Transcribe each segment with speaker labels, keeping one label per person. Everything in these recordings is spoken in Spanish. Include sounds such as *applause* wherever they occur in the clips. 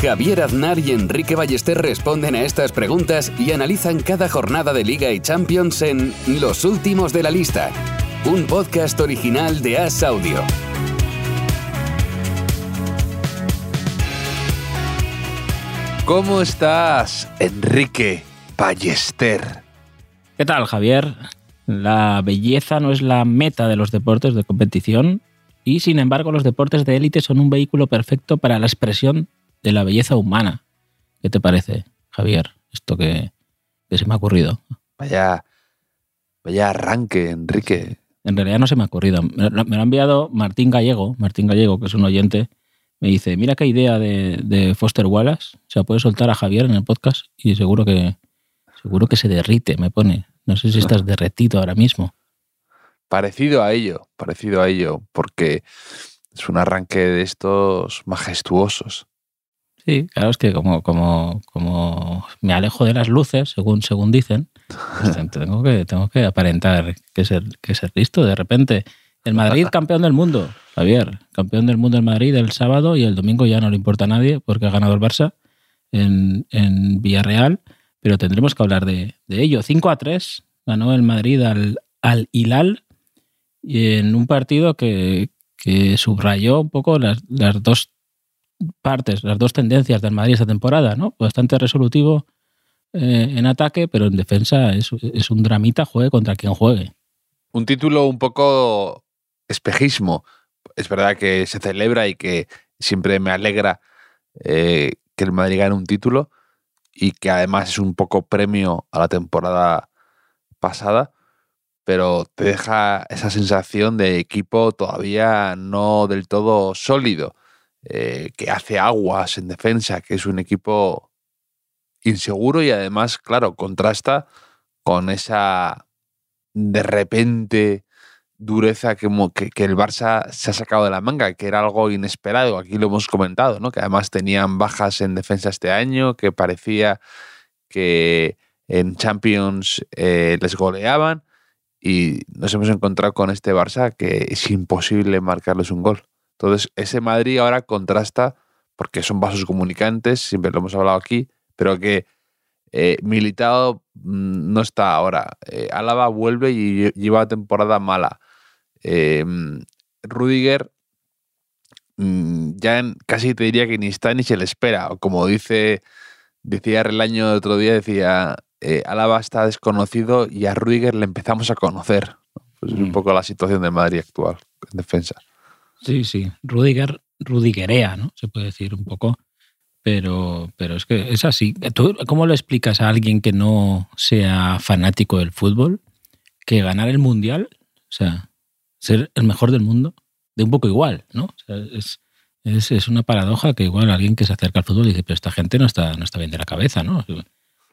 Speaker 1: Javier Aznar y Enrique Ballester responden a estas preguntas y analizan cada jornada de Liga y Champions en Los Últimos de la Lista, un podcast original de As Audio.
Speaker 2: ¿Cómo estás, Enrique Ballester?
Speaker 3: ¿Qué tal, Javier? La belleza no es la meta de los deportes de competición y, sin embargo, los deportes de élite son un vehículo perfecto para la expresión de la belleza humana. ¿Qué te parece, Javier? Esto que, que se me ha ocurrido.
Speaker 2: Vaya, vaya arranque, Enrique.
Speaker 3: En realidad no se me ha ocurrido. Me lo, me lo ha enviado Martín Gallego, Martín Gallego, que es un oyente. Me dice, mira qué idea de, de Foster Wallace. O sea, puede soltar a Javier en el podcast y seguro que, seguro que se derrite, me pone. No sé si estás derretido ahora mismo.
Speaker 2: Parecido a ello, parecido a ello, porque es un arranque de estos majestuosos.
Speaker 3: Sí, claro, es que como, como, como me alejo de las luces, según, según dicen, pues *laughs* tengo, que, tengo que aparentar que ser, que ser listo. De repente, el Madrid *laughs* campeón del mundo, Javier, campeón del mundo el Madrid el sábado y el domingo ya no le importa a nadie porque ha ganado el Barça en, en Villarreal, pero tendremos que hablar de, de ello. 5 a 3 ganó el Madrid al, al Hilal y en un partido que, que subrayó un poco las, las dos partes, las dos tendencias del Madrid esta temporada, ¿no? Bastante resolutivo eh, en ataque, pero en defensa es, es, un dramita, juegue contra quien juegue.
Speaker 2: Un título un poco espejismo. Es verdad que se celebra y que siempre me alegra eh, que el Madrid gane un título y que además es un poco premio a la temporada pasada, pero te deja esa sensación de equipo todavía no del todo sólido eh, que hace aguas en defensa, que es un equipo inseguro y además, claro, contrasta con esa de repente dureza que, el Barça se ha sacado de la manga, que era algo inesperado, aquí lo hemos comentado, ¿no? que además tenían bajas en defensa este año, que parecía que en Champions eh, les goleaban y nos hemos encontrado con este Barça que es imposible marcarles un gol. Entonces, ese Madrid ahora contrasta, porque son vasos comunicantes, siempre lo hemos hablado aquí, pero que eh, Militado mmm, no está ahora. Eh, Álava vuelve y lleva temporada mala. Eh, Rudiger mmm, ya en, casi te diría que ni está ni se le espera. O como dice, decía Relaño el otro día, decía, eh, Álava está desconocido y a Rudiger le empezamos a conocer. Pues es un poco la situación de Madrid actual en defensa.
Speaker 3: Sí, sí. Rudiger, Rudigerea, ¿no? Se puede decir un poco. Pero, pero es que es así. ¿Tú cómo le explicas a alguien que no sea fanático del fútbol que ganar el mundial, o sea, ser el mejor del mundo, de un poco igual, ¿no? Es, es, una paradoja que igual alguien que se acerca al fútbol dice, pero esta gente no está, no está bien de la cabeza, ¿no?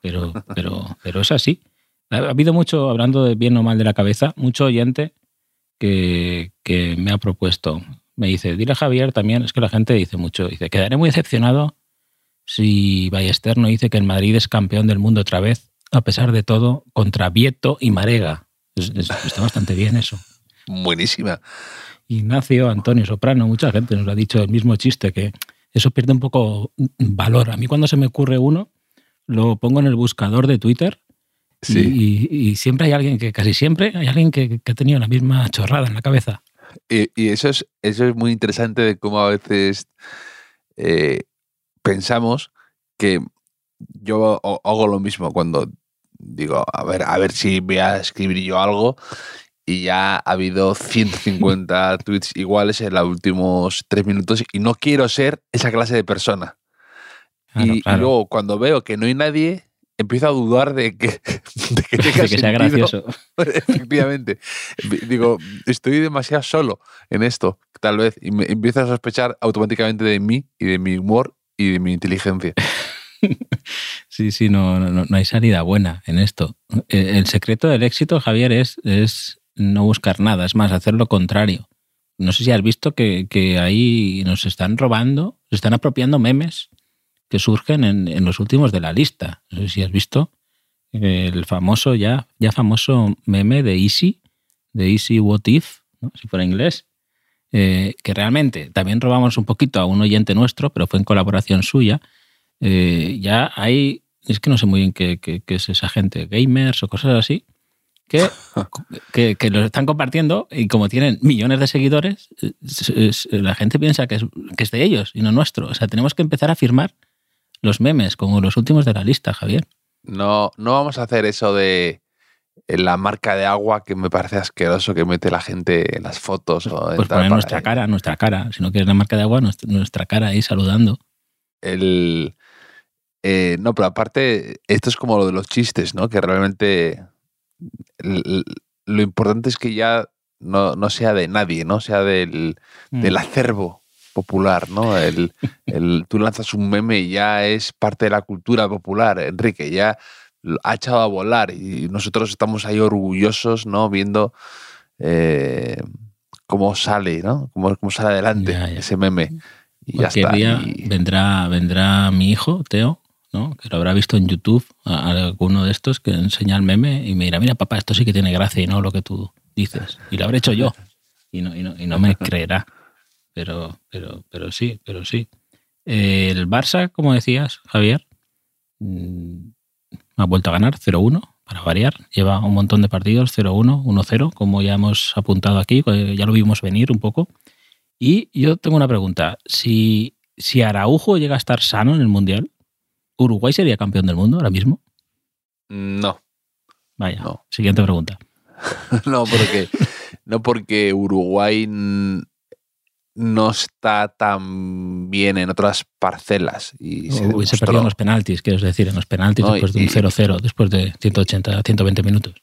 Speaker 3: Pero, pero, pero es así. Ha habido mucho, hablando de bien o mal de la cabeza, mucho oyente que, que, me ha propuesto. Me dice, dile a Javier también, es que la gente dice mucho, dice, quedaré muy decepcionado si Ballester no dice que el Madrid es campeón del mundo otra vez, a pesar de todo, contra Vieto y Marega. Es, es, está bastante bien eso.
Speaker 2: Buenísima.
Speaker 3: Ignacio, Antonio Soprano, mucha gente nos ha dicho el mismo chiste, que eso pierde un poco valor. A mí cuando se me ocurre uno, lo pongo en el buscador de Twitter Sí. Y, y, y, siempre hay alguien que, casi siempre, hay alguien que, que ha tenido la misma chorrada en la cabeza.
Speaker 2: Y, y, eso, es, eso es muy interesante de cómo a veces eh, pensamos que yo hago lo mismo cuando digo, a ver, a ver si voy a escribir yo algo y ya ha habido 150 *laughs* tweets iguales en los últimos tres minutos y no quiero ser esa clase de persona. Claro, y, claro. y luego cuando veo que no hay nadie, empiezo a dudar de que, *laughs* de que, tenga
Speaker 3: de que sea gracioso. *laughs*
Speaker 2: Efectivamente. Digo, estoy demasiado solo en esto, tal vez. Y me empiezo a sospechar automáticamente de mí y de mi humor y de mi inteligencia. *laughs*
Speaker 3: Sí, sí, no, no, no hay salida buena en esto. El, el secreto del éxito, Javier, es, es no buscar nada, es más, hacer lo contrario. No sé si has visto que, que ahí nos están robando, se están apropiando memes que surgen en, en los últimos de la lista. No sé si has visto el famoso, ya, ya famoso meme de Easy, de Easy What If, ¿no? si fuera inglés, eh, que realmente también robamos un poquito a un oyente nuestro, pero fue en colaboración suya. Eh, ya hay, es que no sé muy bien qué, qué, qué es esa gente, gamers o cosas así, que, *laughs* que, que, lo están compartiendo y como tienen millones de seguidores, es, es, la gente piensa que es, que es de ellos y no nuestro. O sea, tenemos que empezar a firmar los memes como los últimos de la lista, Javier.
Speaker 2: No, no vamos a hacer eso de la marca de agua que me parece asqueroso que mete la gente en las fotos.
Speaker 3: Pues, o pues poner nuestra cara, nuestra cara. Si no quieres la marca de agua, nuestra, nuestra cara ahí saludando.
Speaker 2: El, eh, no, pero aparte, esto es como lo de los chistes, ¿no? Que realmente lo importante es que ya no, no, sea de nadie, ¿no? Sea del, mm. del acervo popular, ¿no? El, el, tú lanzas un meme y ya es parte de la cultura popular, Enrique, ya ha echado a volar y nosotros estamos ahí orgullosos, ¿no? Viendo eh, cómo sale, ¿no? Cómo, cómo sale adelante ya, ya. ese meme.
Speaker 3: Y ya está. día y... vendrá, vendrá mi hijo, Teo, ¿no? que lo habrá visto en YouTube, a, alguno de estos que enseña el meme y me dirá, mira papá, esto sí que tiene gracia y no lo que tú dices. Y lo habré hecho yo. Y no, y no, y no me creerá. Pero, pero, pero sí, pero sí. El Barça, como decías, Javier, mmm, ha vuelto a ganar 0-1, para variar. Lleva un montón de partidos, 0-1, 1-0, como ya hemos apuntado aquí, ya lo vimos venir un poco. Y yo tengo una pregunta. Si, si Araujo llega a estar sano en el Mundial, ¿Uruguay sería campeón del mundo ahora mismo?
Speaker 2: No.
Speaker 3: Vaya. No. Siguiente pregunta. *laughs*
Speaker 2: no, porque, no porque Uruguay no está tan bien en otras parcelas. Y
Speaker 3: se Hubiese perdido en los penaltis, quiero decir, en los penaltis no, después de un 0-0, después de 180, 120 minutos.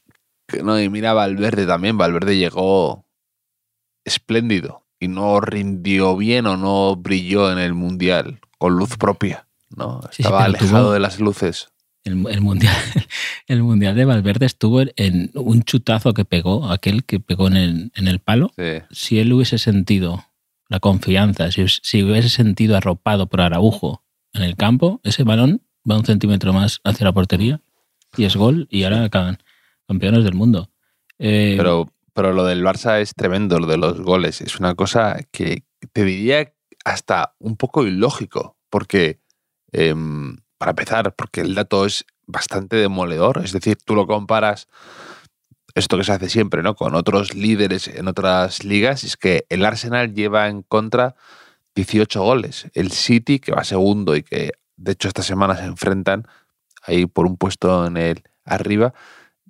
Speaker 2: No, y mira Valverde también. Valverde llegó espléndido y no rindió bien o no brilló en el Mundial con luz propia. ¿no?
Speaker 3: Sí,
Speaker 2: Estaba
Speaker 3: sí,
Speaker 2: alejado
Speaker 3: tuvo-
Speaker 2: de las luces.
Speaker 3: El, el mundial, *laughs* el mundial de Valverde estuvo en un chutazo que pegó, aquel que pegó en el, en el palo.
Speaker 2: Sí.
Speaker 3: Si él hubiese sentido la confianza, si, si hubiese sentido arropado por Araujo en el campo, ese balón va un centímetro más hacia la portería y es gol y ahora acaban campeones del mundo. Eh,
Speaker 2: Pero, pero lo del Barça es tremendo, lo de los goles. Es una cosa que te diría hasta un poco ilógico, porque, eh, para empezar, porque el dato es bastante demoledor. Es decir, tú lo comparas, esto que se hace siempre, ¿no? Con otros líderes en otras ligas, es que el Arsenal lleva en contra 18 goles. El City, que va segundo y que de hecho esta semana se enfrentan ahí por un puesto en el arriba,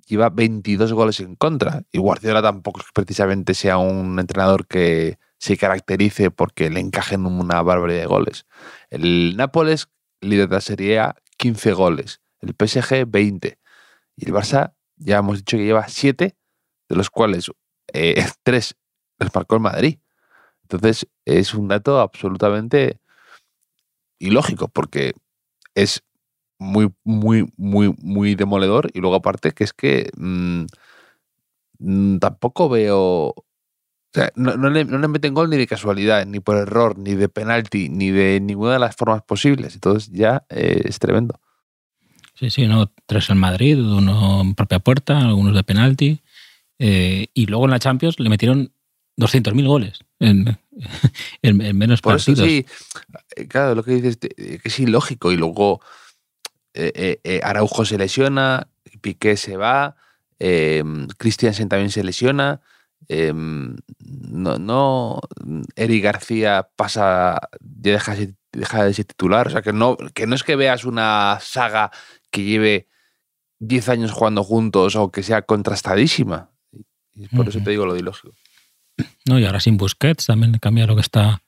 Speaker 2: lleva 22 goles en contra. Y Guardiola tampoco es precisamente sea un entrenador que se caracterice porque le encajen una barbaridad de goles. El Nápoles, líder de la Serie A, 15 goles. El PSG, 20. Y el Barça, ya hemos dicho que lleva 7, de los cuales eh, *laughs* 3 los marcó el Madrid. Entonces, es un dato absolutamente ilógico porque es muy, muy, muy, muy demoledor. Y luego, aparte, que es que mmm, mmm, tampoco veo. O sea, no, no, le, no, le, meten gol ni de casualidad, ni por error, ni de penalti, ni de ninguna de las formas posibles. Entonces, ya eh, es tremendo.
Speaker 3: Sí, sí, no, tres en Madrid, uno en propia puerta, algunos de penalti. Eh, y luego en la Champions le metieron 200.000 goles en, *laughs* en, en, menos
Speaker 2: Por
Speaker 3: partidos.
Speaker 2: Eso sí, claro, lo que dices que es ilógico. Y luego eh, eh, Araujo se lesiona, Piqué se va, eh, Christiansen también se lesiona. Em, no, no, Eric García pasa, ya deja, deja de ser titular. O sea, que no, que no es que veas una saga que lleve 10 años jugando juntos o que sea contrastadísima. Y por uh -huh. eso te digo lo de ilógico.
Speaker 3: No, y ahora sin Busquets también cambia lo que está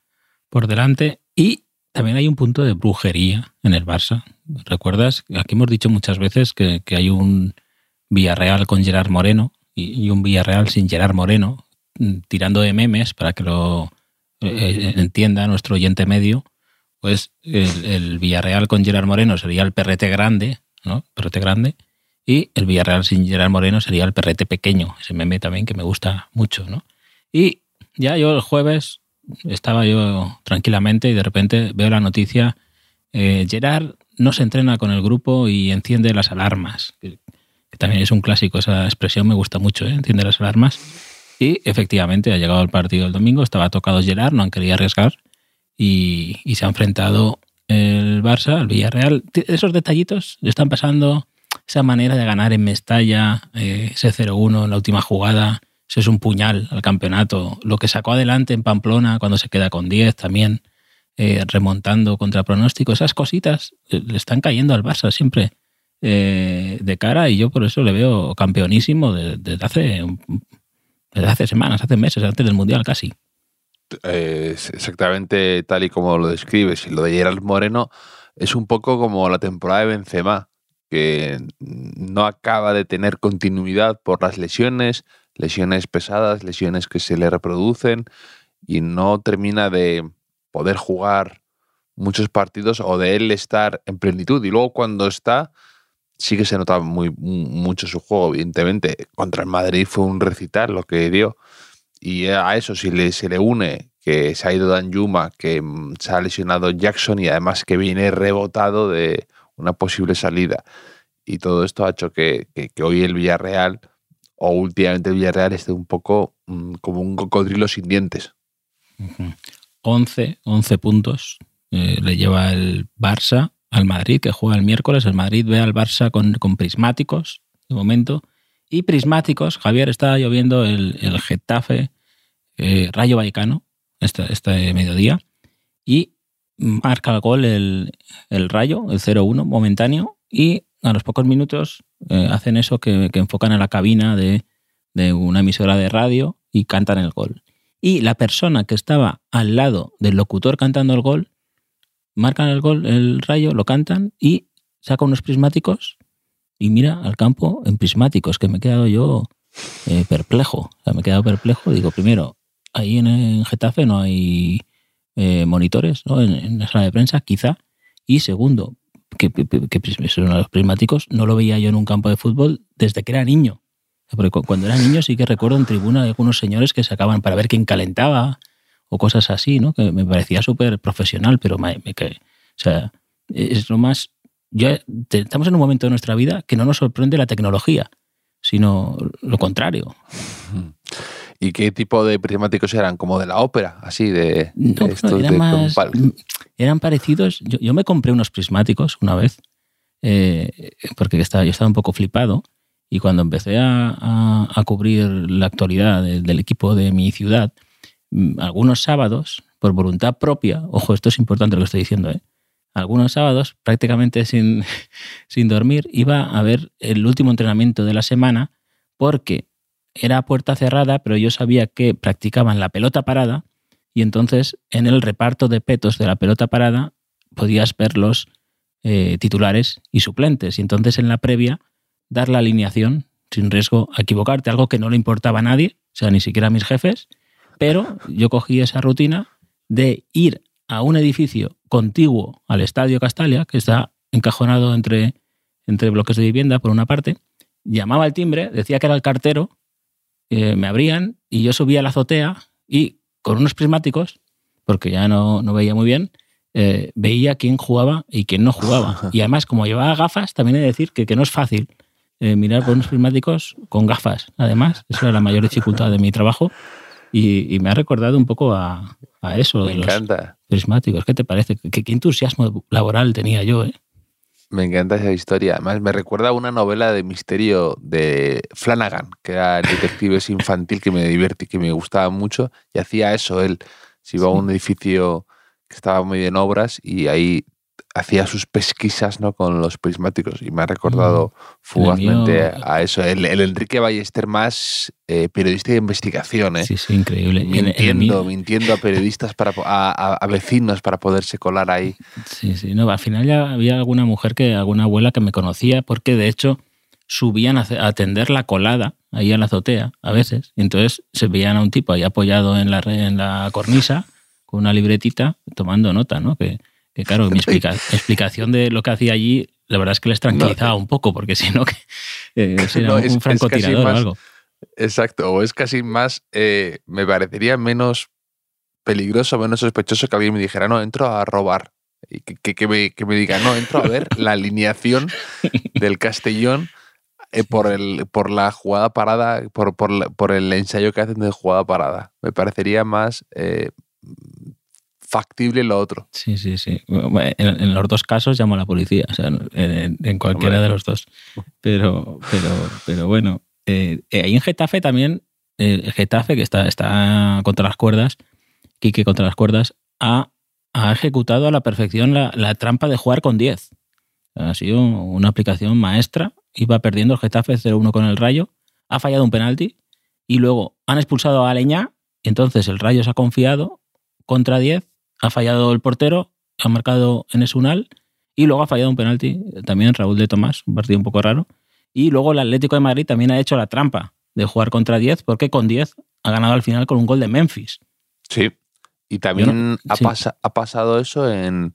Speaker 3: por delante. Y también hay un punto de brujería en el Barça. ¿Recuerdas? Aquí hemos dicho muchas veces que, que hay un Villarreal con Gerard Moreno y, y, un Villarreal sin Gerard Moreno, tirando de memes para que lo eh, entienda nuestro oyente medio. Pues el, el, Villarreal con Gerard Moreno sería el perrete grande ¿no? Perrete grande. Y el Villarreal sin Gerard Moreno sería el perrete pequeño, ese meme también que me gusta mucho, ¿no? Y ya yo el jueves estaba yo tranquilamente y de repente veo la noticia, eh, Gerard no se entrena con el grupo y enciende las alarmas, que, también es un clásico, esa expresión me gusta mucho, ¿eh? enciende las alarmas. Y efectivamente ha llegado el partido el domingo, estaba tocado Gerard, no han querido arriesgar y, y se ha enfrentado el Barça, el Villarreal. Esos detallitos le están pasando, esa manera de ganar en Mestalla, eh, ese 0-1 en la última jugada, eso es un puñal al campeonato. Lo que sacó adelante en Pamplona cuando se queda con 10 también, eh, remontando contra pronóstico, esas cositas eh, le están cayendo al Barça siempre eh, de cara y yo por eso le veo campeonísimo desde, desde hace, desde hace semanas, hace meses, antes del Mundial casi.
Speaker 2: Eh, exactamente tal y como lo describes. Y lo de Gerard Moreno es un poco como la temporada de Benzema, que no acaba de tener continuidad por las lesiones, lesiones pesadas, lesiones que se le reproducen y no termina de poder jugar muchos partidos o de él estar en plenitud. Y luego cuando está, sí que se nota muy, mucho su juego, evidentemente. Contra el Madrid fue un recital lo que dio. Y a eso si le, se le une que se ha ido Dan Yuma, que mm, se ha lesionado Jackson y además que viene rebotado de una posible salida. Y todo esto ha hecho que, que, hoy el Villarreal, o últimamente el Villarreal, esté un poco mm, como un cocodrilo sin dientes.
Speaker 3: Ujú. 11, 11 puntos eh, le lleva el Barça al Madrid, que juega el miércoles. El Madrid ve al Barça con, con prismáticos, de momento. Y prismáticos, Javier, está lloviendo el, el Getafe, eh, Rayo Vallecano, este, este mediodía. Y marca el gol el, el Rayo, el 0-1, momentáneo. Y a los pocos minutos eh, hacen eso que, que, enfocan a la cabina de, de una emisora de radio y cantan el gol. Y la persona que estaba al lado del locutor cantando el gol, marcan el gol, el rayo, lo cantan y saca unos prismáticos y mira al campo en prismáticos, que me he quedado yo eh, perplejo. O sea, me he quedado perplejo. Digo, primero, ahí en, en Getafe no hay eh, monitores ¿no? En, en, la sala de prensa, quizá. Y segundo, que, que, que, que los prismáticos no lo veía yo en un campo de fútbol desde que era niño. Porque cuando era niño sí que recuerdo en tribuna de algunos señores que sacaban para ver quién calentaba o cosas así, ¿no? Que me parecía súper profesional, pero me, me, que, o sea, es lo más... Ya estamos en un momento de nuestra vida que no nos sorprende la tecnología, sino lo contrario. *laughs*
Speaker 2: ¿Y qué tipo de prismáticos eran? ¿Como de la ópera? Así, de,
Speaker 3: no,
Speaker 2: de estos
Speaker 3: eran,
Speaker 2: de
Speaker 3: más, eran parecidos. Yo, yo, me compré unos prismáticos una vez, eh, porque estaba, yo estaba un poco flipado, y cuando empecé a, a, a cubrir la actualidad de, del equipo de mi ciudad, algunos sábados, por voluntad propia, ojo, esto es importante lo que estoy diciendo, ¿eh? Algunos sábados, prácticamente sin, *laughs* sin dormir, iba a ver el último entrenamiento de la semana porque era puerta cerrada, pero yo sabía que practicaban la pelota parada y entonces en el reparto de petos de la pelota parada podías ver los eh, titulares y suplentes. Y entonces en la previa dar la alineación sin riesgo a equivocarte, algo que no le importaba a nadie, o sea, ni siquiera a mis jefes, pero yo cogí esa rutina de ir a un edificio contiguo al Estadio Castalia, que está encajonado entre, entre bloques de vivienda por una parte, llamaba al timbre, decía que era el cartero, eh, me abrían y yo subía a la azotea y con unos prismáticos, porque ya no, no veía muy bien, eh, veía quién jugaba y quién no jugaba. *laughs* Y además, como llevaba gafas, también he de decir que, que no es fácil eh, mirar por unos prismáticos con gafas. Además, esa era la mayor dificultad de mi trabajo y, y me ha recordado un poco a, a eso.
Speaker 2: Me
Speaker 3: de
Speaker 2: encanta.
Speaker 3: Los prismáticos, ¿qué te parece? ¿Qué, qué entusiasmo laboral tenía yo, ¿eh?
Speaker 2: Me encanta esa historia. Además, me recuerda a una novela de misterio de Flanagan, que era el detective infantil que me divertí, que me gustaba mucho, y hacía eso. Él se iba sí. a un edificio que estaba muy en obras y ahí hacía sus pesquisas ¿no? con los prismáticos y me ha recordado mm, fugazmente a eso. El, el, Enrique Ballester más eh, periodista de investigación, ¿eh?
Speaker 3: Sí, sí, increíble.
Speaker 2: Mintiendo, mintiendo a periodistas, para, a, a, vecinos para poderse colar ahí.
Speaker 3: Sí, sí. No, al final ya había alguna mujer, que alguna abuela que me conocía porque de hecho subían a atender la colada ahí a la azotea a veces. Entonces se veían a un tipo ahí apoyado en la, en la cornisa con una libretita tomando nota, ¿no? Que, que claro, mi explica, explicación de lo que hacía allí la verdad es que les tranquilizaba un poco, porque si no, *laughs* que eh, *laughs* sería un francotirador o algo.
Speaker 2: Exacto, o es casi más, eh, me parecería menos peligroso, menos sospechoso que alguien me dijera, no, entro a robar. Y que, que, me, que me diga, no, entro a ver *laughs* la alineación del Castellón eh, por, el, por la jugada parada, por, por, por, el ensayo que hacen de jugada parada. Me parecería más eh, factible lo otro.
Speaker 3: Sí, sí, sí. En, los dos casos llamo a la policía, o sea, en, cualquiera de los dos. Pero, pero, pero bueno, eh, ahí en Getafe también, el Getafe que está, está contra las cuerdas, Quique contra las cuerdas, ha, ha ejecutado a la perfección la, la trampa de jugar con 10. Ha sido una aplicación maestra iba perdiendo el Getafe 0-1 con el Rayo, ha fallado un penalti y luego han expulsado a Aleñá, entonces el Rayo se ha confiado contra 10, ha fallado el portero, ha marcado en Esunal y luego ha fallado un penalti también Raúl de Tomás, un partido un poco raro. Y luego el Atlético de Madrid también ha hecho la trampa de jugar contra 10 porque con 10 ha ganado al final con un gol de Memphis.
Speaker 2: Sí, y también ha, ha pasado eso en,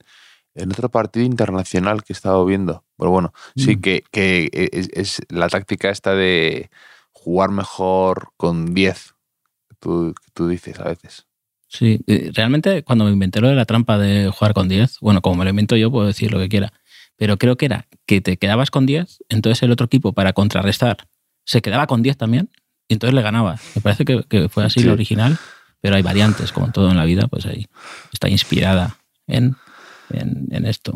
Speaker 2: en otro partido internacional que he estado viendo. Pero bueno, sí mm. que, que es, la táctica esta de jugar mejor con 10, tú, tú dices a veces.
Speaker 3: Sí, eh, realmente cuando me inventé lo de la trampa de jugar con 10, bueno, como me lo invento yo, puedo decir lo que quiera, pero creo que era que te quedabas con 10, entonces el otro equipo para contrarrestar se quedaba con 10 también, y entonces le ganabas. Me parece que, fue así lo original, pero hay variantes, como todo en la vida, pues ahí está inspirada en en, esto.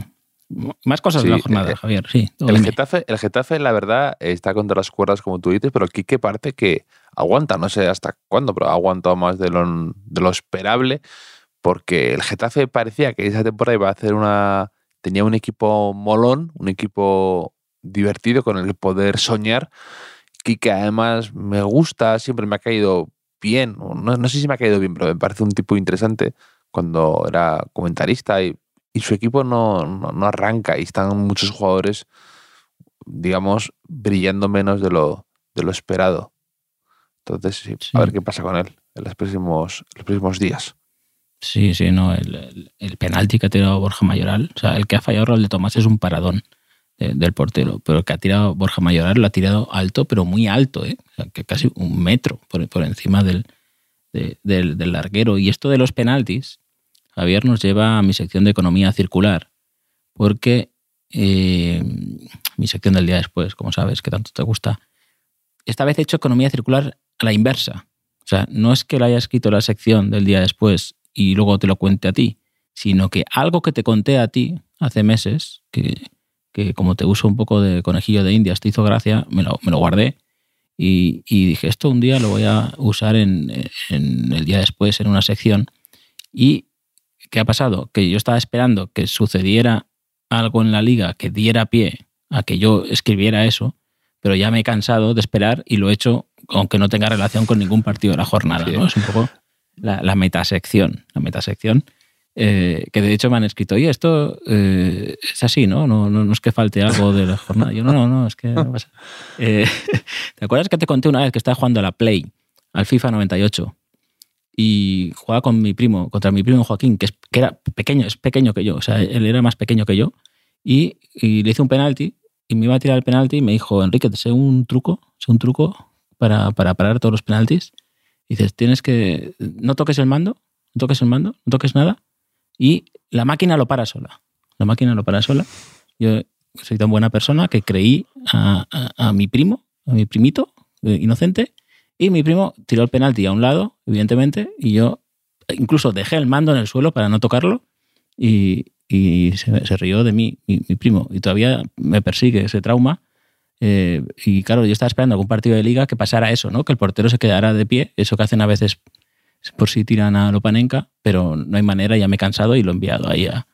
Speaker 3: Más cosas de la jornada, eh, Javier. Sí,
Speaker 2: el, Getafe, el Getafe, la verdad, está contra las cuerdas, como tú dices, pero Quique parece que aguanta, no sé hasta cuándo, pero ha más de lo, de lo esperable, porque el Getafe parecía que esa temporada iba a hacer una. tenía un equipo molón, un equipo divertido con el poder soñar. Quique, además, me gusta, siempre me ha caído bien, no, no sé si me ha caído bien, pero me parece un tipo interesante cuando era comentarista y y su equipo no, no, arranca y están muchos jugadores, digamos, brillando menos de lo, de lo esperado. Entonces, sí, a ver qué pasa con él en los próximos, los próximos días.
Speaker 3: Sí, sí, no. El, el, penalti que ha tirado Borja Mayoral, o sea, el que ha fallado Raúl de Tomás es un paradón del portero, pero el que ha tirado Borja Mayoral lo ha tirado alto, pero muy alto, ¿eh? o sea, que casi un metro por, por encima del, del, del, larguero. Y esto de los penaltis, Javier nos lleva a mi sección de economía circular, porque eh, mi sección del día después, como sabes, que tanto te gusta, esta vez he hecho economía circular a la inversa. O sea, no es que lo haya escrito la sección del día después y luego te lo cuente a ti, sino que algo que te conté a ti hace meses, que, como te uso un poco de conejillo de indias, te hizo gracia, me lo, guardé y, dije, esto un día lo voy a usar en, el día después en una sección. Y ¿Qué ha pasado? Que yo estaba esperando que sucediera algo en la liga que diera pie a que yo escribiera eso, pero ya me he cansado de esperar y lo he hecho aunque no tenga relación con ningún partido de la jornada. ¿no? Es un poco la, metasección. La metasección. Eh, que de hecho me han escrito, oye, esto eh, es así, ¿no? ¿no? ¿no? es que falte algo de la jornada. Yo, no, no, no, es que no pasa. *laughs* Eh, *laughs* ¿Te acuerdas que te conté una vez que estaba jugando a la Play, al FIFA 98? y jugaba con mi primo, contra mi primo Joaquín, que, es, que era pequeño, es pequeño que yo, o sea, él era más pequeño que yo, y, le hice un penalti y me iba a tirar el penalti y me dijo, Enrique, te sé un truco, sé un truco para, para parar todos los penaltis. Y dices, tienes que, no toques el mando, no toques el mando, no toques nada, y la máquina lo para sola. La máquina lo para sola. Yo soy tan buena persona que creí a, a mi primo, a mi primito, eh, inocente, y mi primo tiró el penalti a un lado, evidentemente, y yo incluso dejé el mando en el suelo para no tocarlo y, se, rió de mí, mi, primo. Y todavía me persigue ese trauma. Eh, y claro, yo estaba esperando algún partido de liga que pasara eso, ¿no? Que el portero se quedara de pie, eso que hacen a veces por si tiran a Lopanenka, pero no hay manera, ya me he cansado y lo he enviado ahí a,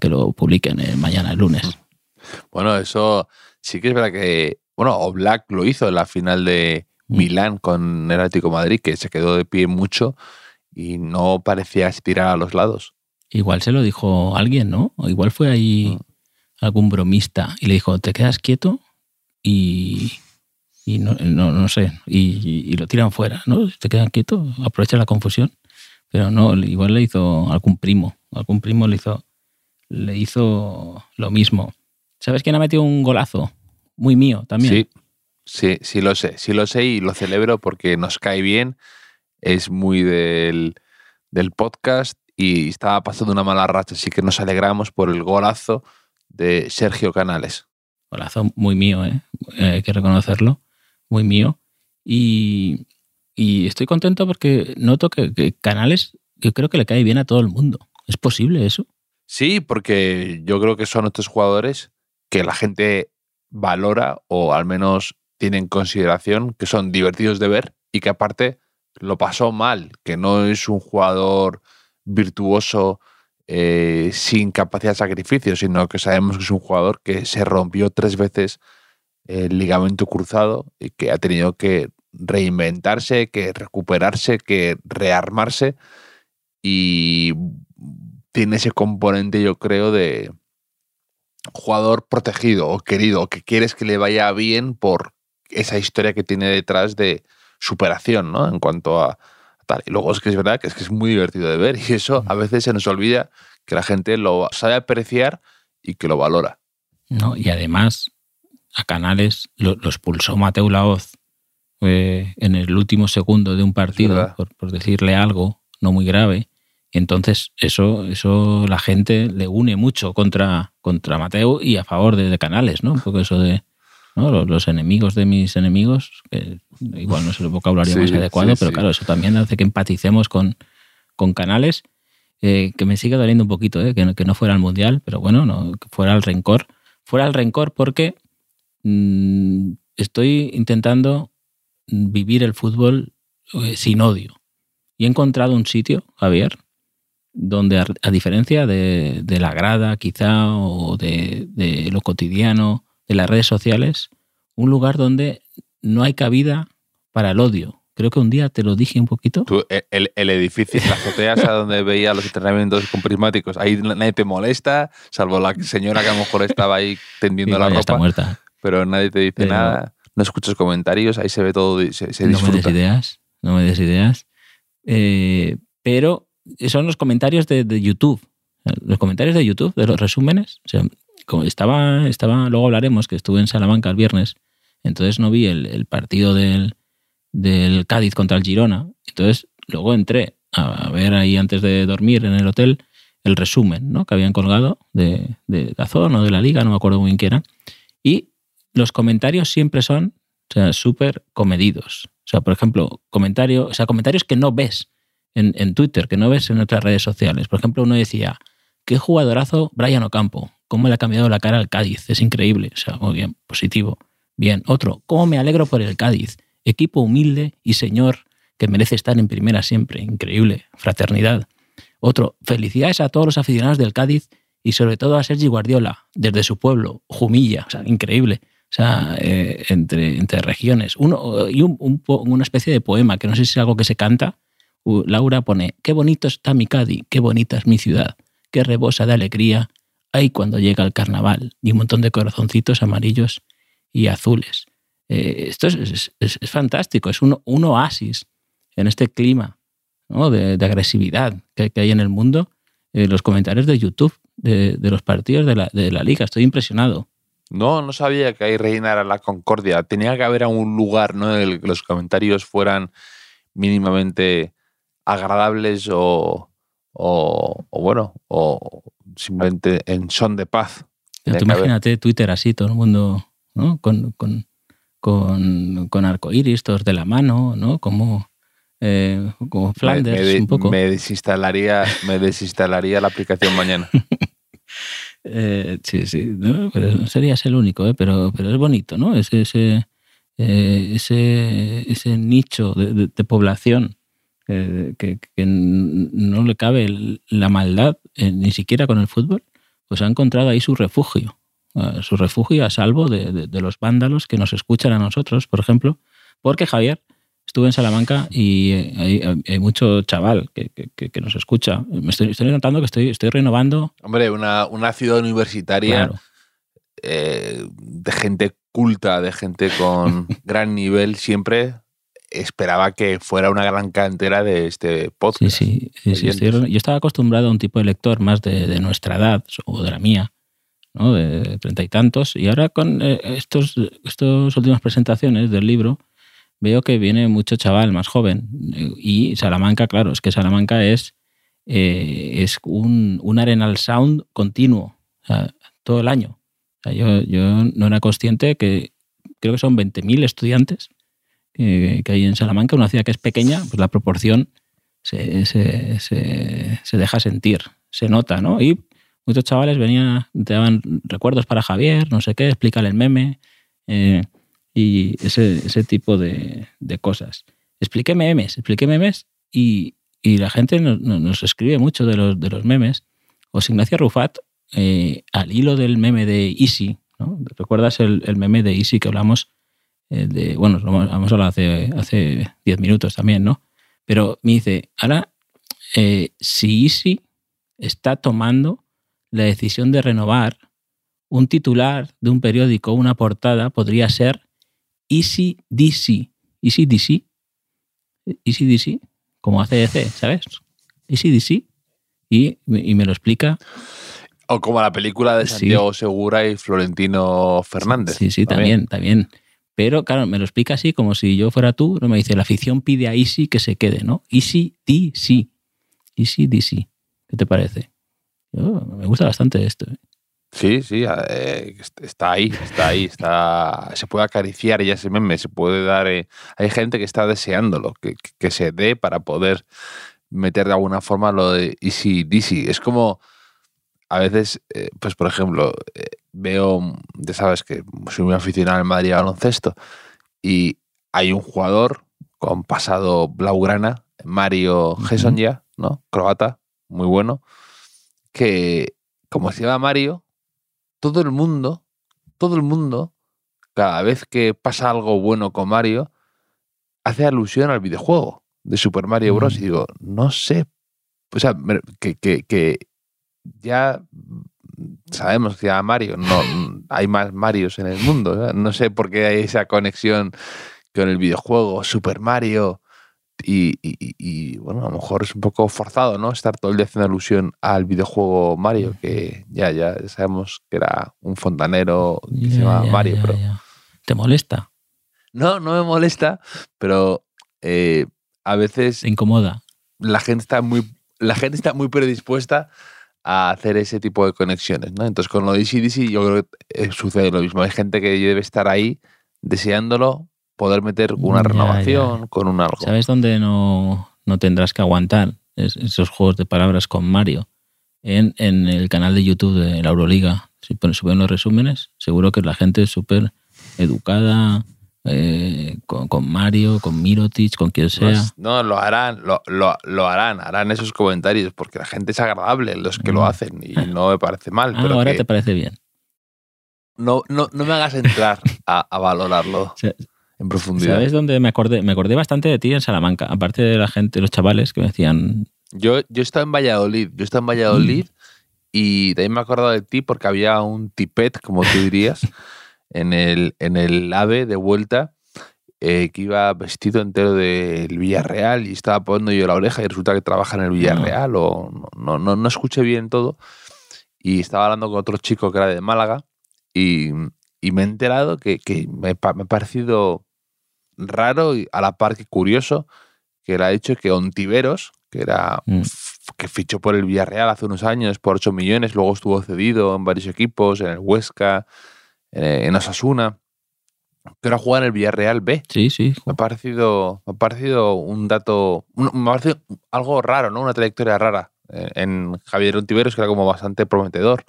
Speaker 3: que lo publiquen eh, mañana, el lunes. *laughs*
Speaker 2: Bueno, eso sí que es verdad que, bueno, Oblak lo hizo en la final de, Mm. Milán con el Atlético Madrid, que se quedó de pie mucho y no parecía estirar a los lados.
Speaker 3: Igual se lo dijo alguien, ¿no? O igual fue ahí mm. algún bromista y le dijo, te quedas quieto y, y no, no, sé, y, lo tiran fuera, ¿no? Te quedan quieto, aprovecha la confusión. Pero no, igual le hizo algún primo, algún primo le hizo, le hizo lo mismo. ¿Sabes quién ha metido un golazo? Muy mío también.
Speaker 2: Sí, sí, sí lo sé, sí lo sé y lo celebro porque nos cae bien, es muy del, del podcast y estaba pasando una mala racha, así que nos alegramos por el golazo de Sergio Canales.
Speaker 3: Muy mío, ¿eh? Eh, hay que reconocerlo, muy mío. Y, y estoy contento porque noto que, que Canales, yo creo que le cae bien a todo el mundo. ¿Es posible eso?
Speaker 2: Sí, porque yo creo que son estos jugadores que la gente valora o al menos tiene en consideración, que son divertidos de ver y que aparte lo pasó mal, que no es un jugador virtuoso eh, sin capacidad de sacrificio, sino que sabemos que es un jugador que se rompió tres veces el ligamento cruzado y que ha tenido que reinventarse, que recuperarse, que rearmarse y tiene ese componente, yo creo, de jugador protegido o querido, que quieres que le vaya bien por esa historia que tiene detrás de superación, ¿no? En cuanto a tal. Y luego es que es verdad que es que es muy divertido de ver y eso a veces se nos olvida que la gente lo sabe apreciar y que lo valora.
Speaker 3: ¿no? Y además, a Canales lo, lo expulsó Mateu Laoz eh, en el último segundo de un partido, por, por decirle algo no muy grave. Y entonces eso, eso la gente le une mucho contra, contra Mateo y a favor de, de Canales, ¿no? Un poco eso de ¿no? los, los enemigos de mis enemigos, que igual no es el vocabulario
Speaker 2: Sí,
Speaker 3: más adecuado,
Speaker 2: sí,
Speaker 3: pero
Speaker 2: sí.
Speaker 3: claro, eso también hace que empaticemos con, con Canales, eh, que me sigue doliendo un poquito, ¿eh? que, no, que no fuera al Mundial, pero bueno, no, que fuera el rencor. Fuera el rencor porque mm, estoy intentando vivir el fútbol eh, sin odio. Y he encontrado un sitio, Javier, donde a, a diferencia de, de la grada quizá o de, de lo cotidiano, de las redes sociales, un lugar donde no hay cabida para el odio. Creo que un día te lo dije un poquito.
Speaker 2: Tú, el- el, edificio, la azotea esa donde veía los entrenamientos con prismáticos, ahí nadie te molesta, salvo la señora que a lo mejor estaba ahí tendiendo la
Speaker 3: ya está
Speaker 2: ropa,
Speaker 3: muerta.
Speaker 2: pero nadie te dice
Speaker 3: Pero-
Speaker 2: nada, no escuchas comentarios, ahí se ve todo, se, se
Speaker 3: no me des
Speaker 2: disfruta.
Speaker 3: ideas, no me des ideas. Eh, pero son los comentarios de, de YouTube. Los comentarios de YouTube, de los resúmenes. O sea, estaba, estaba, luego hablaremos que estuve en Salamanca el viernes, entonces no vi el, partido del, del Cádiz contra el Girona. Entonces luego entré a, a ver ahí antes de dormir en el hotel el resumen ¿no? que habían colgado de, de Dazón o de la Liga, no me acuerdo muy bien qué era. Y los comentarios siempre son o sea, súper comedidos. O sea, por ejemplo, comentario, o sea, comentarios que no ves en, en Twitter, que no ves en otras redes sociales. Por ejemplo, uno decía, qué jugadorazo Brian Ocampo, cómo le ha cambiado la cara al Cádiz, es increíble. O sea, muy bien, positivo. Bien, otro, cómo me alegro por el Cádiz, equipo humilde y señor que merece estar en primera siempre, increíble, fraternidad. Otro, felicidades a todos los aficionados del Cádiz y sobre todo a Sergi Guardiola, desde su pueblo, Jumilla, o sea, increíble. O sea, eh, entre, entre regiones. Uno, y un, una especie de poema, que no sé si es algo que se canta. Laura pone, qué bonito está mi Cádiz, qué bonita es mi ciudad, qué rebosa de alegría hay cuando llega el carnaval. Y un montón de corazoncitos amarillos y azules. Eh, esto es, es- fantástico, es un, un oasis en este clima de, agresividad que, hay en el mundo. Eh, los comentarios de YouTube de, los partidos de la, de la liga, estoy impresionado.
Speaker 2: No, no sabía que ahí reinara la concordia. Tenía que haber un lugar ¿no? en el que los comentarios fueran mínimamente agradables o, o, o bueno, o simplemente en son de paz.
Speaker 3: Pero tú imagínate Twitter así, todo el mundo ¿no? con, con, con, con arcoíris, todos de la mano, ¿no? Como, eh, como Flanders,
Speaker 2: me,
Speaker 3: un poco.
Speaker 2: me desinstalaría, me desinstalaría la aplicación mañana. *laughs*
Speaker 3: Eh, sí, sí, ¿no? pero no serías el único, ¿eh? pero, pero es bonito, ¿no? Ese, ese, eh, ese, ese nicho de, de- de población eh, que, no le cabe la maldad, eh, ni siquiera con el fútbol, pues ha encontrado ahí su refugio, eh, su refugio a salvo de, de- de los vándalos que nos escuchan a nosotros, por ejemplo, porque Javier estuve en Salamanca y hay, hay mucho chaval que, que- que- que nos escucha. Me estoy, estoy notando que estoy, estoy renovando.
Speaker 2: Hombre, una, una ciudad universitaria
Speaker 3: Claro,
Speaker 2: eh, de gente culta, de gente con *laughs* gran nivel, siempre esperaba que fuera una gran cantera de este podcast.
Speaker 3: sí. sí, yo estaba acostumbrado a un tipo de lector más de, de nuestra edad o de la mía, ¿no? de treinta y tantos. Y ahora con eh, estos, estas últimas presentaciones del libro veo que viene mucho chaval más joven. Y Salamanca, claro, es que Salamanca es, eh, es un, un Arenal Sound continuo, o sea, todo el año. O sea, yo, yo no era consciente que creo que son 20.000 estudiantes eh, que hay en Salamanca, una ciudad que es pequeña, pues la proporción se, se, se, deja sentir, se nota, ¿no? Y muchos chavales venían, te daban recuerdos para Javier, no sé qué, explícale el meme eh, y ese, ese tipo de, de, cosas. Expliqué memes, expliqué memes y, y la gente nos, nos, escribe mucho de los, de los memes. Os Ignacio Rufat, eh, al hilo del meme de Easy, ¿no? ¿recuerdas el, el, meme de Easy que hablamos? De, bueno, lo hemos hablado hace, hace diez minutos también, ¿no? Pero me dice, ahora, eh, si Easy está tomando la decisión de renovar un titular de un periódico, una portada, podría ser Easy DC. Easy DC. Easy DC, como ACDC, ¿sabes? Easy DC. Y, y, me lo explica.
Speaker 2: O como la película de Santiago sí. Segura y Florentino Fernández.
Speaker 3: Sí, sí, también, también. Pero claro, me lo explica así como si yo fuera tú, no me dice, la afición pide a Easy que se quede, ¿no? Easy DC. Easy DC. ¿Qué te parece? Yo, me gusta bastante esto. ¿eh?
Speaker 2: Sí, sí, eh, está ahí, está ahí, está, se puede acariciar ya ese meme, se puede dar, eh, hay gente que está deseándolo, que, que, se dé para poder meter de alguna forma lo de Easy DC. Es como, a veces, eh, pues por ejemplo, eh, veo, ya sabes que soy muy aficionado al Madrid baloncesto y hay un jugador con pasado blaugrana, Mario Gesson ya, ¿no? Croata, muy bueno, que como se llama Mario, todo el mundo, todo el mundo, cada vez que pasa algo bueno con Mario, hace alusión al videojuego de Super Mario Bros. Y digo, no sé, o sea, que, que, que ya sabemos que llama Mario, no hay más Marios en el mundo. ¿eh? No sé por qué hay esa conexión con el videojuego, Super Mario. Y, y, y, bueno, a lo mejor es un poco forzado, ¿no? Estar todo el día haciendo alusión al videojuego Mario, que ya, ya sabemos que era un fontanero que se llama Mario, pero.
Speaker 3: ¿Te molesta?
Speaker 2: No, no me molesta, pero eh, a veces.
Speaker 3: ¿Te incomoda?
Speaker 2: La gente está muy. La gente está muy predispuesta a hacer ese tipo de conexiones, ¿no? Entonces, con lo de DC yo creo que sucede lo mismo. Hay gente que debe estar ahí deseándolo, poder meter una
Speaker 3: Ya,
Speaker 2: renovación
Speaker 3: ya.
Speaker 2: con un algo.
Speaker 3: ¿Sabes dónde no, no tendrás que aguantar es- esos juegos de palabras con Mario? En, en el canal de YouTube de la Euroliga. Si pones- suben los resúmenes, seguro que la gente es súper educada, eh, con, con Mario, con Mirotic, con quien sea.
Speaker 2: Pues, no, lo harán, lo, lo, lo harán, harán esos comentarios, porque la gente es agradable, los que lo
Speaker 3: Mm.
Speaker 2: hacen, y no me parece mal,
Speaker 3: Ah,
Speaker 2: pero
Speaker 3: ahora
Speaker 2: que
Speaker 3: te parece bien.
Speaker 2: no, no, no me hagas entrar *laughs* a, a valorarlo en profundidad.
Speaker 3: ¿Sabes dónde me acordé? Me acordé bastante de ti en Salamanca, aparte de la gente, los chavales que me decían,
Speaker 2: Yo, yo estaba en Valladolid, yo estaba en Valladolid y también me he acordado de ti porque había un tipet, como tú dirías, *laughs* en el, en el AVE de vuelta eh, que iba vestido entero del Villarreal y estaba poniendo yo la oreja y resulta que trabaja en el Villarreal o no, no, no, escuché bien todo y estaba hablando con otro chico que era de Málaga y, y me he enterado que, que me, me ha parecido raro y a la par que curioso que le ha dicho que Ontiveros, que era
Speaker 3: Mm.
Speaker 2: que fichó por el Villarreal hace unos años por 8 millones, luego estuvo cedido en varios equipos, en el Huesca, eh, en Osasuna, que ahora juega en el Villarreal B.
Speaker 3: sí, sí,
Speaker 2: Me ha parecido, me ha parecido un dato, un- me ha parecido algo raro, ¿no? Una trayectoria rara eh, en Javier Ontiveros, que era como bastante prometedor.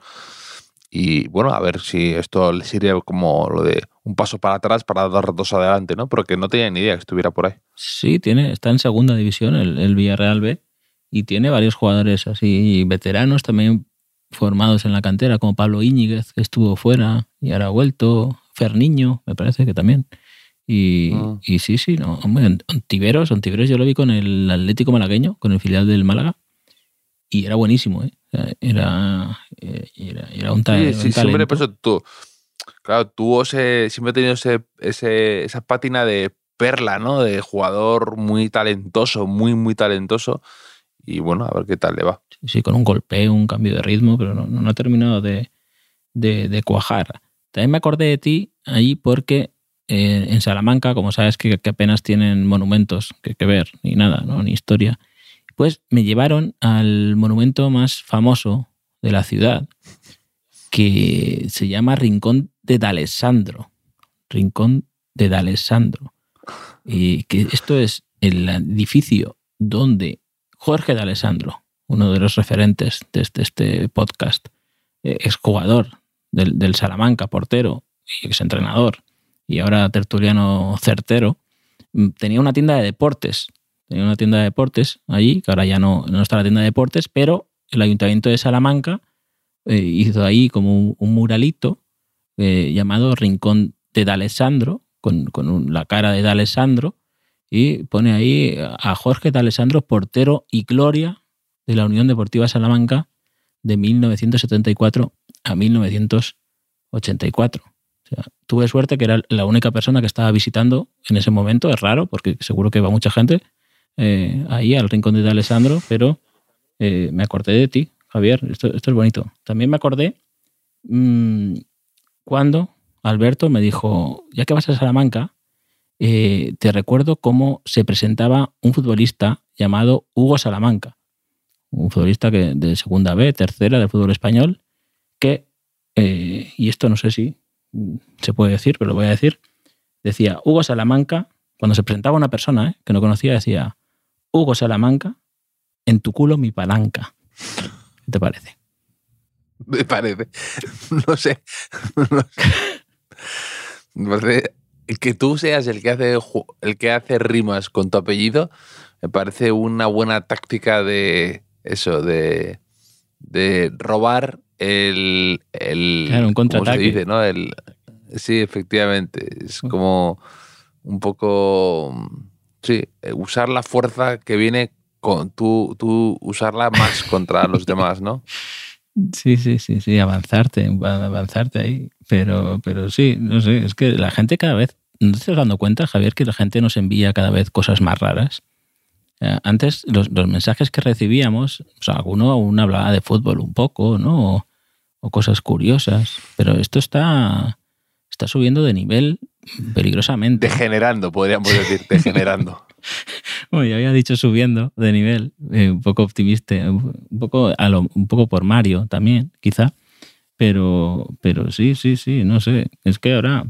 Speaker 2: Y bueno, a ver si esto le sirve como lo de un paso para atrás para dar dos adelante, ¿no? Porque no tenía ni idea que estuviera por ahí.
Speaker 3: Sí, tiene, está en segunda división el, el Villarreal B y tiene varios jugadores así veteranos también formados en la cantera, como Pablo Íñiguez, que estuvo fuera y ahora ha vuelto, Ferniño, me parece que también. Y,
Speaker 2: Mm.
Speaker 3: y sí, sí, no, hombre, Ontiveros, Ontiveros yo lo vi con el Atlético Malagueño, con el filial del Málaga, y era buenísimo, ¿eh? Era, eh, era, era un, ta-
Speaker 2: Sí,
Speaker 3: un
Speaker 2: siempre tú, claro, tuvo ese, siempre ha tenido ese, ese, esa pátina de perla, ¿no? De jugador muy talentoso, muy, muy talentoso. Y bueno, a ver qué tal le va.
Speaker 3: Sí, con un golpeo, un cambio de ritmo, pero no, no, ha terminado de, de, cuajar. También me acordé de ti ahí porque eh, en Salamanca, como sabes que, que apenas tienen monumentos que, que ver, ni nada, ¿no? ni historia, pues me llevaron al monumento más famoso de la ciudad, que se llama Rincón de D'Alessandro. Rincón de D'Alessandro. Y que esto es el edificio donde Jorge D'Alessandro, uno de los referentes de este, este podcast, eh, exjugador del, del Salamanca, portero y exentrenador, y ahora tertuliano certero, mm, tenía una tienda de deportes. Tenía una tienda de deportes allí, que ahora ya no, no está la tienda de deportes, pero el ayuntamiento de Salamanca eh, hizo ahí como un, muralito eh, llamado Rincón de D'Alessandro, con, con la cara de D'Alessandro, y pone ahí a Jorge D'Alessandro, portero y gloria de la Unión Deportiva Salamanca de 1974 a 1984. O sea, tuve suerte que era la única persona que estaba visitando en ese momento. Es raro, porque seguro que va mucha gente eh, ahí al rincón de D'Alessandro, pero eh, me acordé de ti, Javier. Esto, esto es bonito. También me acordé mm, cuando Alberto me dijo, ya que vas a Salamanca, eh, te recuerdo cómo se presentaba un futbolista llamado Hugo Salamanca, un futbolista que, de segunda B, tercera del fútbol español, que, eh, y esto no sé si se puede decir, pero lo voy a decir, decía Hugo Salamanca, cuando se presentaba una persona eh, que no conocía, decía Hugo Salamanca, en tu culo mi palanca. ¿Qué te parece?
Speaker 2: Me parece. *laughs* No sé. *laughs* No sé. Me parece que tú seas el que hace el que hace rimas con tu apellido. Me parece una buena táctica de eso, de, de robar el, el
Speaker 3: Claro, un
Speaker 2: ¿cómo se
Speaker 3: contraataque.
Speaker 2: dice, no? El, sí, efectivamente. Es como un poco sí, usar la fuerza que viene con tú, tú usarla más contra los *laughs* demás, ¿no?
Speaker 3: Sí, sí, sí, sí, avanzarte, avanzarte ahí. Pero, pero sí, no sé, es que la gente cada vez, ¿no te estás dando cuenta, Javier, que la gente nos envía cada vez cosas más raras? Eh, Antes los, los mensajes que recibíamos, o sea, alguno aún hablaba de fútbol un poco, ¿no? O, o cosas curiosas, pero esto está, está subiendo de nivel peligrosamente.
Speaker 2: Degenerando, podríamos decir, *laughs* degenerando. *laughs*
Speaker 3: Bueno, ya había dicho subiendo de nivel, eh, un poco optimista, un poco, a lo- un poco por Mario también, quizá. Pero, pero sí, sí, sí, no sé. Es que ahora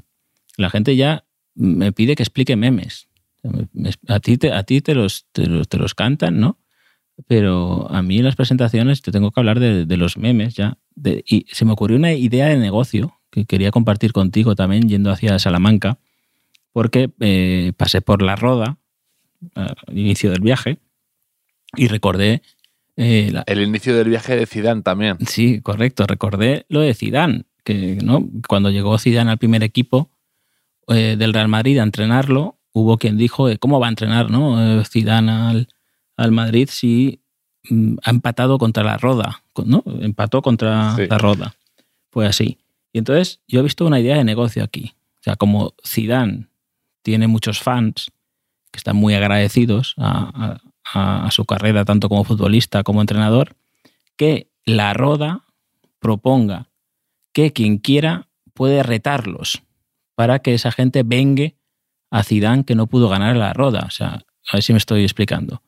Speaker 3: la gente ya me pide que explique memes. Me- me- A ti te, a ti te, los, te, los, te los cantan, ¿no? Pero a mí en las presentaciones te tengo que hablar de, de los memes ya. De- y se me ocurrió una idea de negocio que quería compartir contigo también yendo hacia Salamanca, porque eh, pasé por la roda al inicio del viaje y recordé eh, la-
Speaker 2: El inicio del viaje de Zidane también.
Speaker 3: Sí, correcto. Recordé lo de Zidane, que ¿no? cuando llegó Zidane al primer equipo eh, del Real Madrid a entrenarlo, hubo quien dijo eh, cómo va a entrenar ¿no? Eh, Zidane al, al Madrid si mm, ha empatado contra la Roda, ¿no? Empató contra
Speaker 2: Sí.
Speaker 3: la Roda. Fue así. Y entonces yo he visto una idea de negocio aquí. O sea, como Zidane tiene muchos fans que están muy agradecidos a, su carrera tanto como futbolista como entrenador, que la Roda proponga que quien quiera puede retarlos para que esa gente vengue a Zidane que no pudo ganar la Roda. O sea, a ver si me estoy explicando.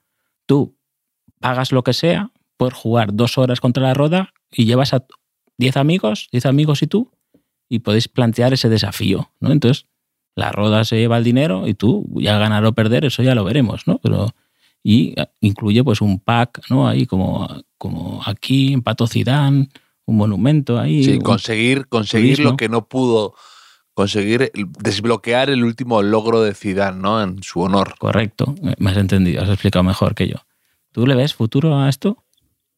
Speaker 3: Tú pagas lo que sea por jugar dos horas contra la Roda y llevas a 10 amigos, 10 amigos y tú, y podéis plantear ese desafío, ¿no? Entonces, la Roda se lleva el dinero y tú ya ganar o perder, eso ya lo veremos, ¿no? Pero y incluye pues un pack, ¿no? Ahí como, como aquí empató Zidane, un monumento ahí.
Speaker 2: Sí, conseguir, conseguir
Speaker 3: turismo.
Speaker 2: lo que no pudo conseguir, desbloquear el último logro de Zidane, ¿no? En su honor.
Speaker 3: Correcto, me has entendido, has explicado mejor que yo. ¿Tú le ves futuro a esto?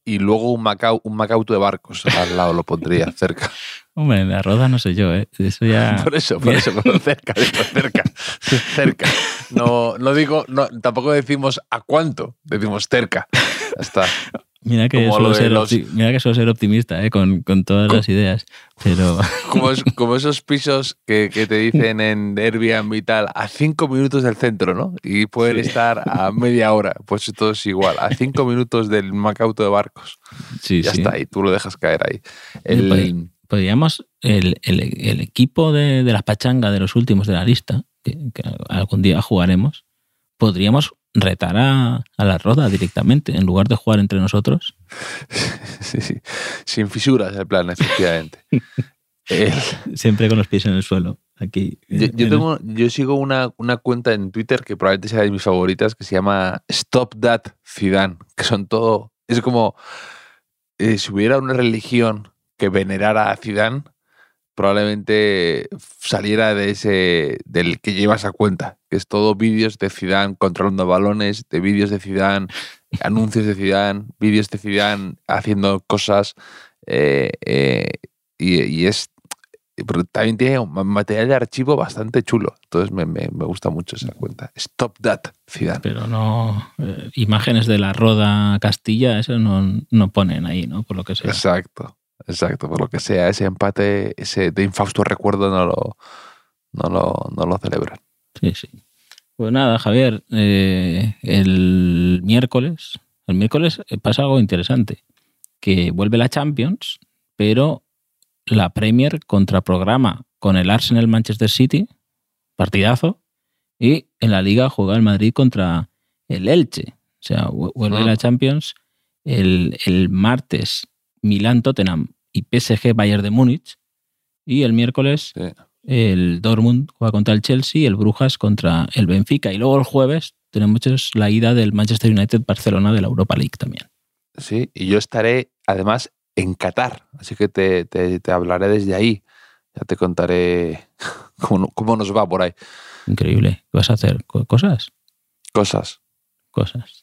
Speaker 2: Y luego un, Macau, un Macauto de barcos al lado lo pondría cerca. *laughs*
Speaker 3: Hombre, la roda no sé yo, ¿eh? Eso ya... *laughs*
Speaker 2: Por eso, por eso, pero cerca, digo, cerca, cerca. No, no digo, no, tampoco decimos a cuánto, decimos cerca. Ya está.
Speaker 3: Mira que, suelo ser,
Speaker 2: los-
Speaker 3: mira que suelo ser optimista ¿eh? con, con todas las ideas, pero
Speaker 2: Como, es- *laughs* como esos pisos que, que te dicen en Airbnb y tal, a cinco minutos del centro, ¿no? Y pueden
Speaker 3: Sí.
Speaker 2: estar a media hora. Pues todo es igual, a cinco minutos del Macauto de barcos.
Speaker 3: sí,
Speaker 2: ya
Speaker 3: sí.
Speaker 2: está, y tú lo dejas caer ahí. El,
Speaker 3: podríamos, el, el- el equipo de, de la pachanga de los últimos de la lista, que, que algún día jugaremos, podríamos retar a, a la roda directamente, en lugar de jugar entre nosotros. *laughs*
Speaker 2: Sí, sí. Sin fisuras el plan, efectivamente. *laughs* El-
Speaker 3: Siempre con los pies en el suelo. Aquí.
Speaker 2: yo,
Speaker 3: en-
Speaker 2: yo
Speaker 3: en-
Speaker 2: tengo, yo sigo una, una cuenta en Twitter que probablemente sea de mis favoritas que se llama Stop That Zidane, que son todo. Es como eh, si hubiera una religión que venerara a Zidane, probablemente saliera de ese del que lleva esa cuenta, que es todo vídeos de Zidane controlando balones, de vídeos de Zidane, *laughs* anuncios de Zidane, vídeos de Zidane haciendo cosas eh, eh, y, y es pero también tiene un material de archivo bastante chulo. Entonces me, me- me gusta mucho esa cuenta. Stop that, Zidane.
Speaker 3: Pero no. eh, imágenes de la roda Castilla, eso no, no ponen ahí, ¿no? Por lo que sea.
Speaker 2: Exacto, exacto. Por lo que sea, ese empate, ese de infausto recuerdo no lo, no lo, no lo celebran.
Speaker 3: Sí, sí. Pues nada, Javier, eh, el miércoles, el miércoles pasa algo interesante, que vuelve la Champions, pero la Premier contraprograma con el Arsenal Manchester City, partidazo, y en la Liga juega el Madrid contra el Elche. O sea, vu- vuelve
Speaker 2: Ah.
Speaker 3: la Champions el, el martes Milán Tottenham y PSG Bayern de Múnich, y el miércoles
Speaker 2: Sí.
Speaker 3: el Dortmund juega contra el Chelsea y el Brujas contra el Benfica. Y luego el jueves tenemos la ida del Manchester United Barcelona de la Europa League también.
Speaker 2: Sí, y yo estaré además en Qatar, así que te, te- te hablaré desde ahí. Ya te contaré *laughs* cómo, cómo nos va por ahí.
Speaker 3: Increíble. ¿Qué vas a hacer? Co- ¿Cosas?
Speaker 2: Cosas.
Speaker 3: Cosas.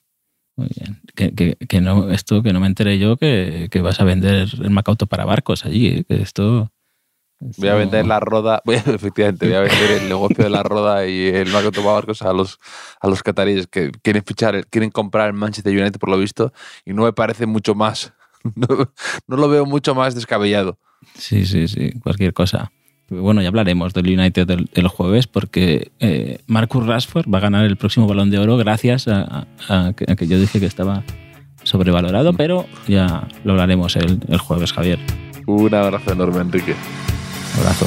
Speaker 3: Muy bien. Que, que- que no, esto que no me enteré yo que, que vas a vender el Macauto para barcos allí. ¿eh? Que esto.
Speaker 2: Voy a vender la roda, *laughs* voy a- efectivamente, voy a vender el negocio de la roda y el Marco Barcos a los, a los cataríes que quieren fichar, quieren comprar el Manchester United por lo visto y no me parece mucho más, *laughs* no, no lo veo mucho más descabellado.
Speaker 3: Sí, sí, sí. Cualquier cosa. Bueno, ya hablaremos del United el jueves porque eh, Marcus Rashford va a ganar el próximo balón de oro gracias a, a- a que, a que yo dije que estaba sobrevalorado, pero ya lo hablaremos el, el jueves, Javier.
Speaker 2: Un abrazo enorme, Enrique.
Speaker 3: Abrazo.